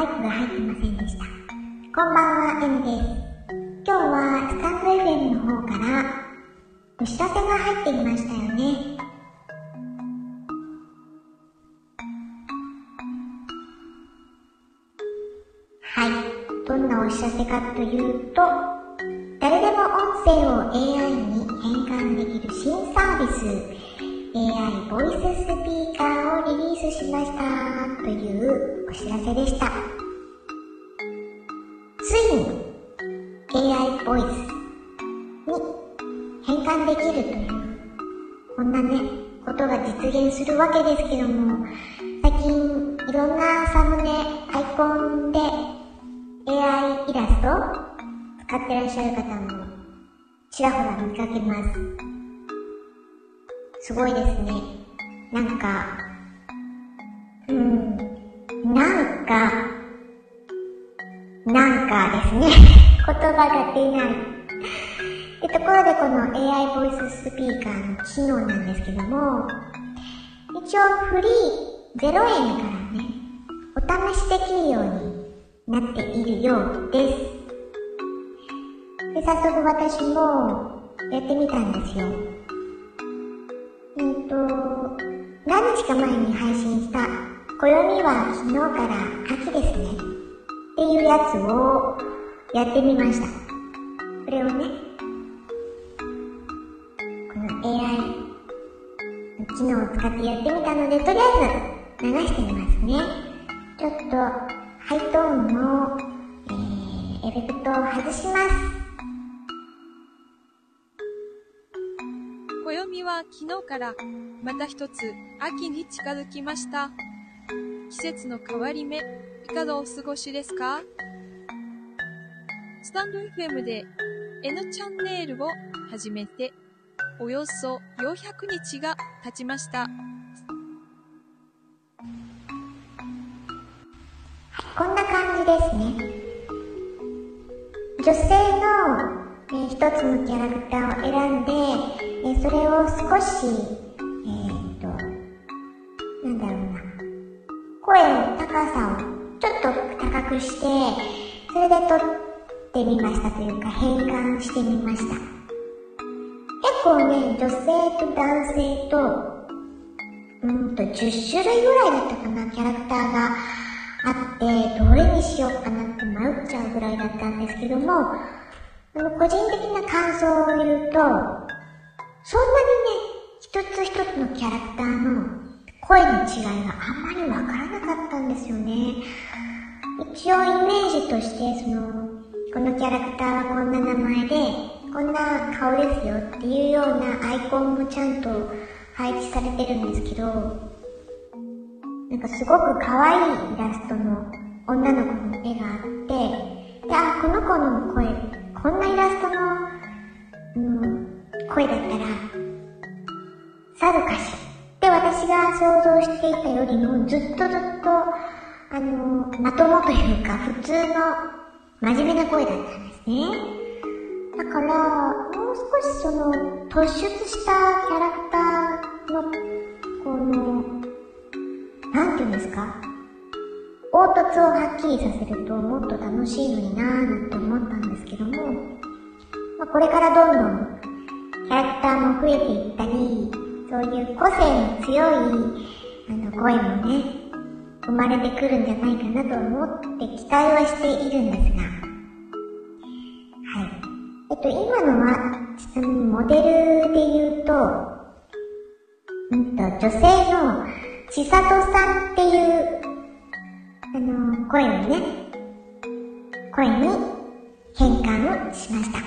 マイクが入ってませんでした。こんばんは、M です。今日はスタンド FM の方からお知らせが入っていましたよね。はい。どんなお知らせかというと、誰でも音声を AI に変換できる新サービス、AI ボイススピーカーをリリースしましたというお知らせでした。ついに AI ボイスに変換できるという、こんなね、ことが実現するわけですけども、最近いろんなサムネ、アイコンで AI イラスト使ってらっしゃる方もちらほら見かけます。すごいですね。なんか、うん、なんか、なんかですね。言葉が出ない。ってところでこの AI ボイススピーカーの機能なんですけども、一応フリー0円からね、お試しできるようになっているようです。で、早速私もやってみたんですよ。えっ、と、何日か前に配信した、暦は昨日から秋ですね。っていうやつをやってみました。これをね、この AI の機能を使ってやってみたので、とりあえず流してみますね。ちょっとハイトーンの、えー、エフェクトを外します。暦は昨日からまた一つ秋に近づきました。季節の変わり目、いかがお過ごしですか？スタンド FM で N チャンネルを始めておよそ400日が経ちました。こんな感じですね。女性の、えー、一つのキャラクターを選んで、え、それを少し、えー、っと、なんだろうな。声の高さをちょっと高くして、それで撮ってみましたというか変換してみました。結構ね、女性と男性と、うんと10種類ぐらいだったかな、キャラクターがあって、どれにしようかなって迷っちゃうぐらいだったんですけども、あの、個人的な感想を言うと、そんなにね、一つ一つのキャラクターの声の違いがあんまりわからなかったんですよね。一応イメージとして、その、このキャラクターはこんな名前で、こんな顔ですよっていうようなアイコンもちゃんと配置されてるんですけど、なんかすごく可愛いイラストの女の子の絵があって、で、あ、この子の声、こんなイラストの、うん、声だったら、さぞかし。で、私が想像していたよりもずっとずっと、あの、まともというか普通の真面目な声だったんですね。だから、もう少しその突出したキャラクターの、この、なんて言うんですか？凹凸をはっきりさせるともっと楽しいのになぁなんて思ったんですけども、まあ、これからどんどんキャラクターも増えていったり、そういう個性の強いあの声もね、生まれてくるんじゃないかなと思って期待はしているんですが、はい。えっと、今のは、ちなみにモデルで言うと、うんと、女性のちさとさんっていう、あの、声をね、声に変換をしました。は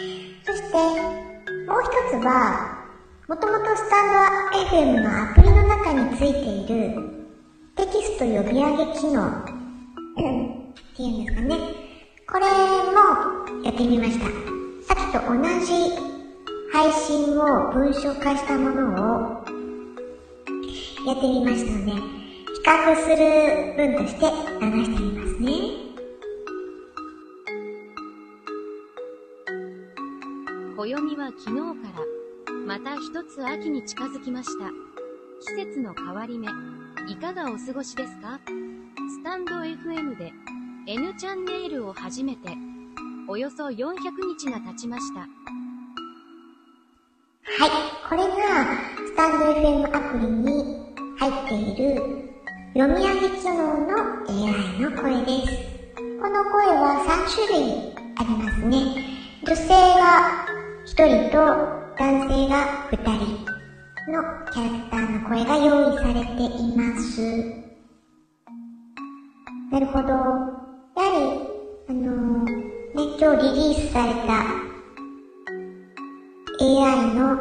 い。して、もう一つは、もともとスタンド FM のアプリの中についているテキスト呼び上げ機能っていうんですかね。これもやってみました。さっきと同じ配信を文章化したものをやってみましたので、比較する文として流してみますね。暦は昨日からまた一つ秋に近づきました。季節の変わり目、いかがお過ごしですか？スタンド FM で N チャンネルを始めて、およそ400日が経ちました。はい、これがスタンド FM アプリに入っている読み上げ機能の AI の声です。この声は3種類ありますね。女性が1人と男性が2人のキャラクターの声が用意されています。なるほど。やはり、あのー、ね、今日リリースされた AI の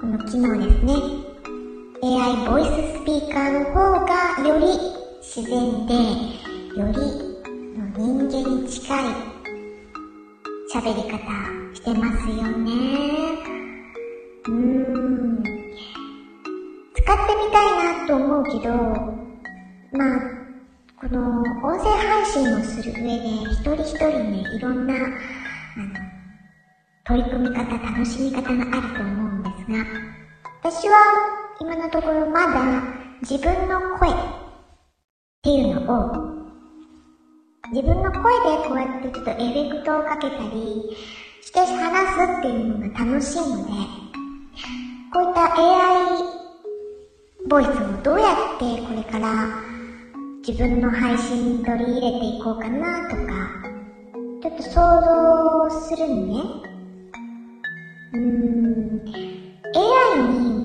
この機能ですね。AI ボイススピーカーの方がより自然で、より人間に近い喋り方してますよね。けど、まあ、この音声配信をする上で一人一人ね、いろんな、あの、取り組み方、楽しみ方があると思うんですが、私は今のところまだ自分の声っていうのを、自分の声でこうやってちょっとエフェクトをかけたりして話すっていうのが楽しいので、こういった AI ボイスをどうやってこれから自分の配信に取り入れていこうかなとか、ちょっと想像するのね。うーん、AI に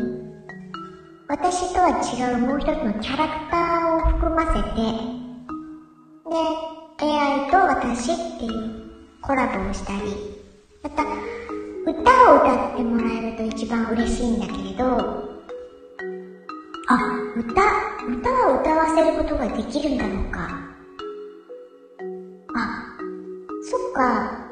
私とは違うもう一つのキャラクターを含ませて、で、AI と私っていうコラボをしたり、また、歌を歌ってもらえると一番嬉しいんだけれど、あ、歌、歌を歌わせることができるんだろうか。あ、そっか。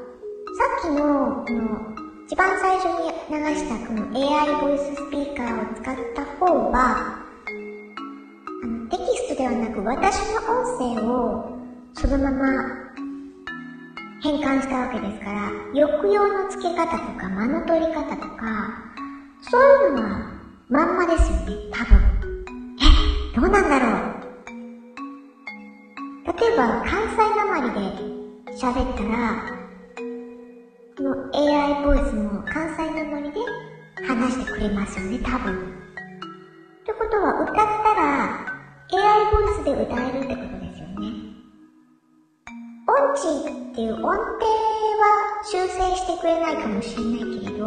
さっきの、この、一番最初に流したこの AI ボイススピーカーを使った方は、あの、テキストではなく私の音声をそのまま変換したわけですから、抑揚の付け方とか間の取り方とか、そういうのはまんまですよね、多分。どうなんだろう？例えば、関西なまりで喋ったら、この AI ボイスも関西なまりで話してくれますよね、多分。ってことは、歌ったら AI ボイスで歌えるってことですよね。音痴っていう音程は修正してくれないかもしれないけれど、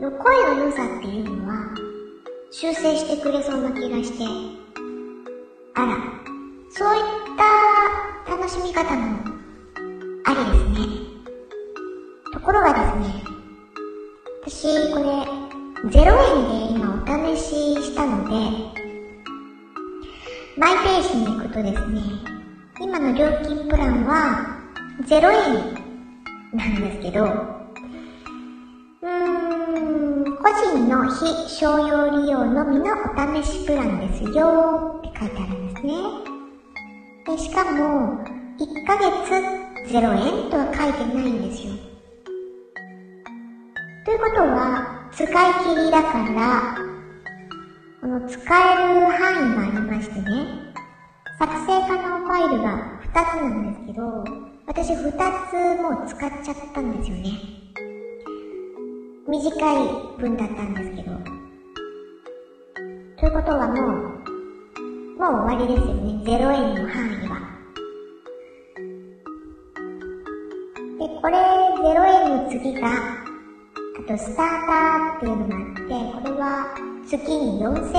声の良さっていうのは修正してくれそうな気がして、あら、そういった楽しみ方もありですね。ところがですね、私これ0円で今お試ししたので、マイページに行くとですね、今の料金プランは0円なんですけど、の非商用利用のみのお試しプランですよって書いてあるんですね。で、しかも、1ヶ月0円とは書いてないんですよ。ということは、使い切りだから、この使える範囲がありましてね、作成可能ファイルが2つなんですけど、私2つもう使っちゃったんですよね。短い文だったんですけど。ということはもう、もう終わりですよね。0円の範囲は。で、これ0円の次が、あとスターターっていうのがあって、これは月に4000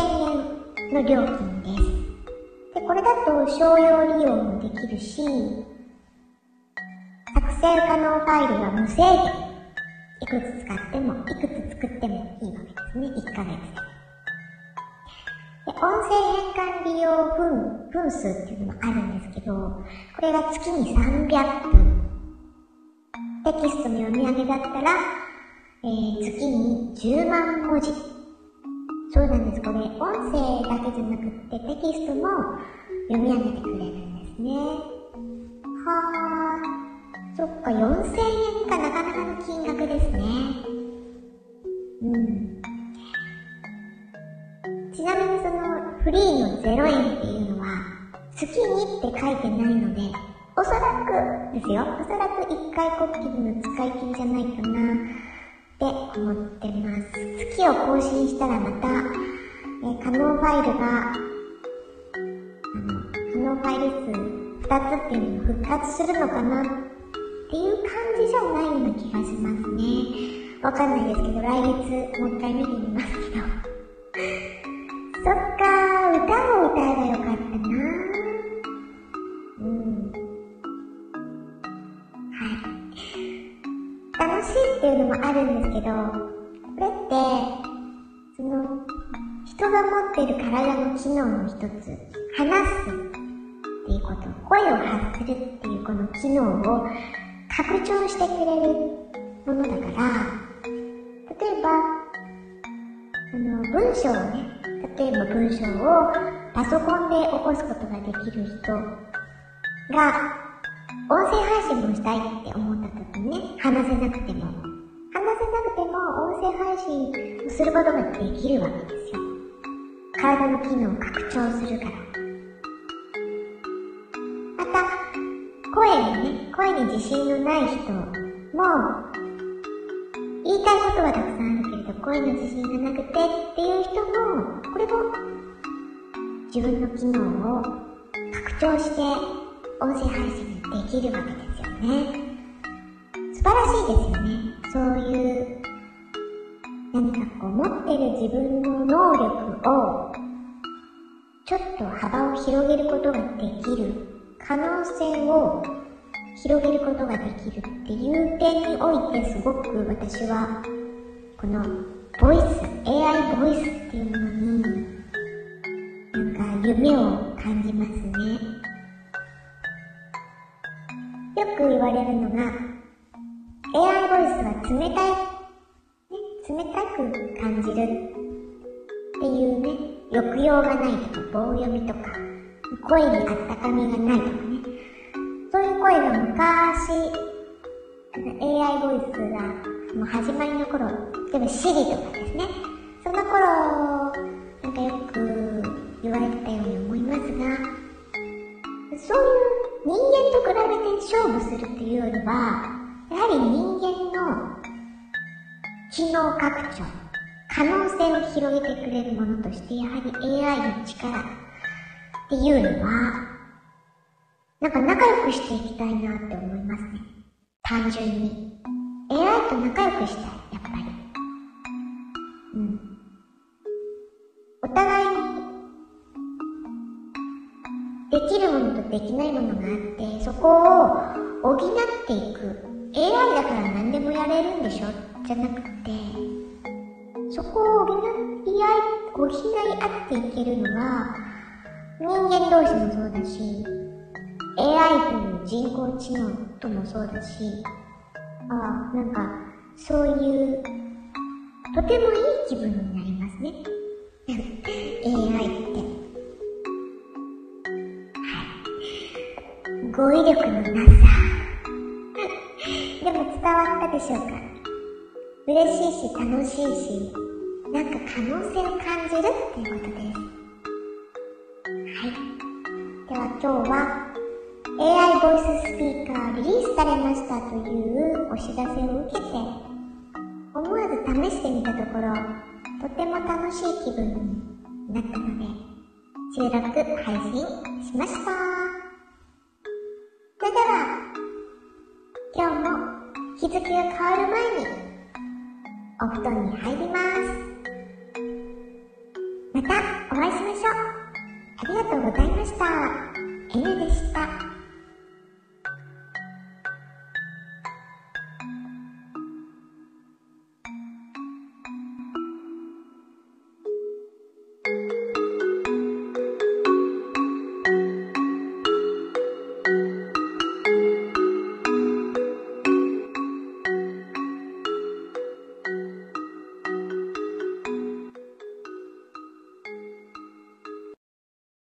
円の料金です。で、これだと商用利用もできるし、作成可能ファイルが無制限。いくつ使っても、いくつ作ってもいいわけですね。1ヶ月で。で、音声変換利用分、分数っていうのもあるんですけど、これが月に300分。テキストの読み上げだったら、えー、月に10万文字。そうなんです。これ、音声だけじゃなくって、テキストも読み上げてくれるんですね。はー。そっか、4000円かなかなかの金額ですね。うん。ちなみにそのフリーの0円っていうのは、月にって書いてないので、おそらくですよ、おそらく一回こっきりの使い切りじゃないかなって思ってます。月を更新したらまた、え可能ファイルが、あの、可能ファイル数2つっていうのが復活するのかなっていう感じじゃないような気がしますね。わかんないですけど、来月もう一回見てみますけど。そっかー、歌を歌えばよかったなうん。はい。楽しいっていうのもあるんですけど、これって、その、人が持ってる体の機能の一つ、話すっていうこと、声を発するっていうこの機能を拡張してくれるものだから、例えば、その文章をね、例えば文章をパソコンで起こすことができる人が、音声配信もしたいって思った時にね、話せなくても、話せなくても音声配信をすることができるわけですよ。体の機能を拡張するから。声にね、声に自信のない人も、言いたいことはたくさんあるけれど、声の自信がなくてっていう人も、これも自分の機能を拡張して音声配信できるわけですよね。素晴らしいですよね。そういう、何かこう持ってる自分の能力を、ちょっと幅を広げることができる、可能性を広げることができるっていう点においてすごく私は、このボイス、AI ボイスっていうのに、なんか夢を感じますね。よく言われるのが、AI ボイスは冷たい、ね、冷たく感じるっていうね、抑揚がないとか、棒読みとか、声にあったかみがない。とかね、そういう声が昔、AI ボイスがもう始まりの頃、例えば Siri とかですね、その頃、なんかよく言われてたように思いますが、そういう人間と比べて勝負するっていうよりは、やはり人間の機能拡張、可能性を広げてくれるものとして、やはり AI の力っていうのは、なんか仲良くしていきたいなって思いますね。単純に。AI と仲良くしたい、やっぱり。うん。お互いに、できるものとできないものがあって、そこを補っていく。AI だから何でもやれるんでしょ？じゃなくて、そこを補い合い、補い合っていけるのは、人間同士もそうだし、AI という人工知能ともそうだし、ああ、なんか、そういう、とてもいい気分になりますね。AI って。はい。語彙力のなさ。でも伝わったでしょうか嬉しいし楽しいし、なんか可能性を感じるっていうことです。今日は AI ボイススピーカーリリースされましたというお知らせを受けて、思わず試してみたところ、とても楽しい気分になったので、収録配信しました。それでは、今日も日付が変わる前に、お布団に入ります。またお会いしましょう。ありがとうございました。N でした。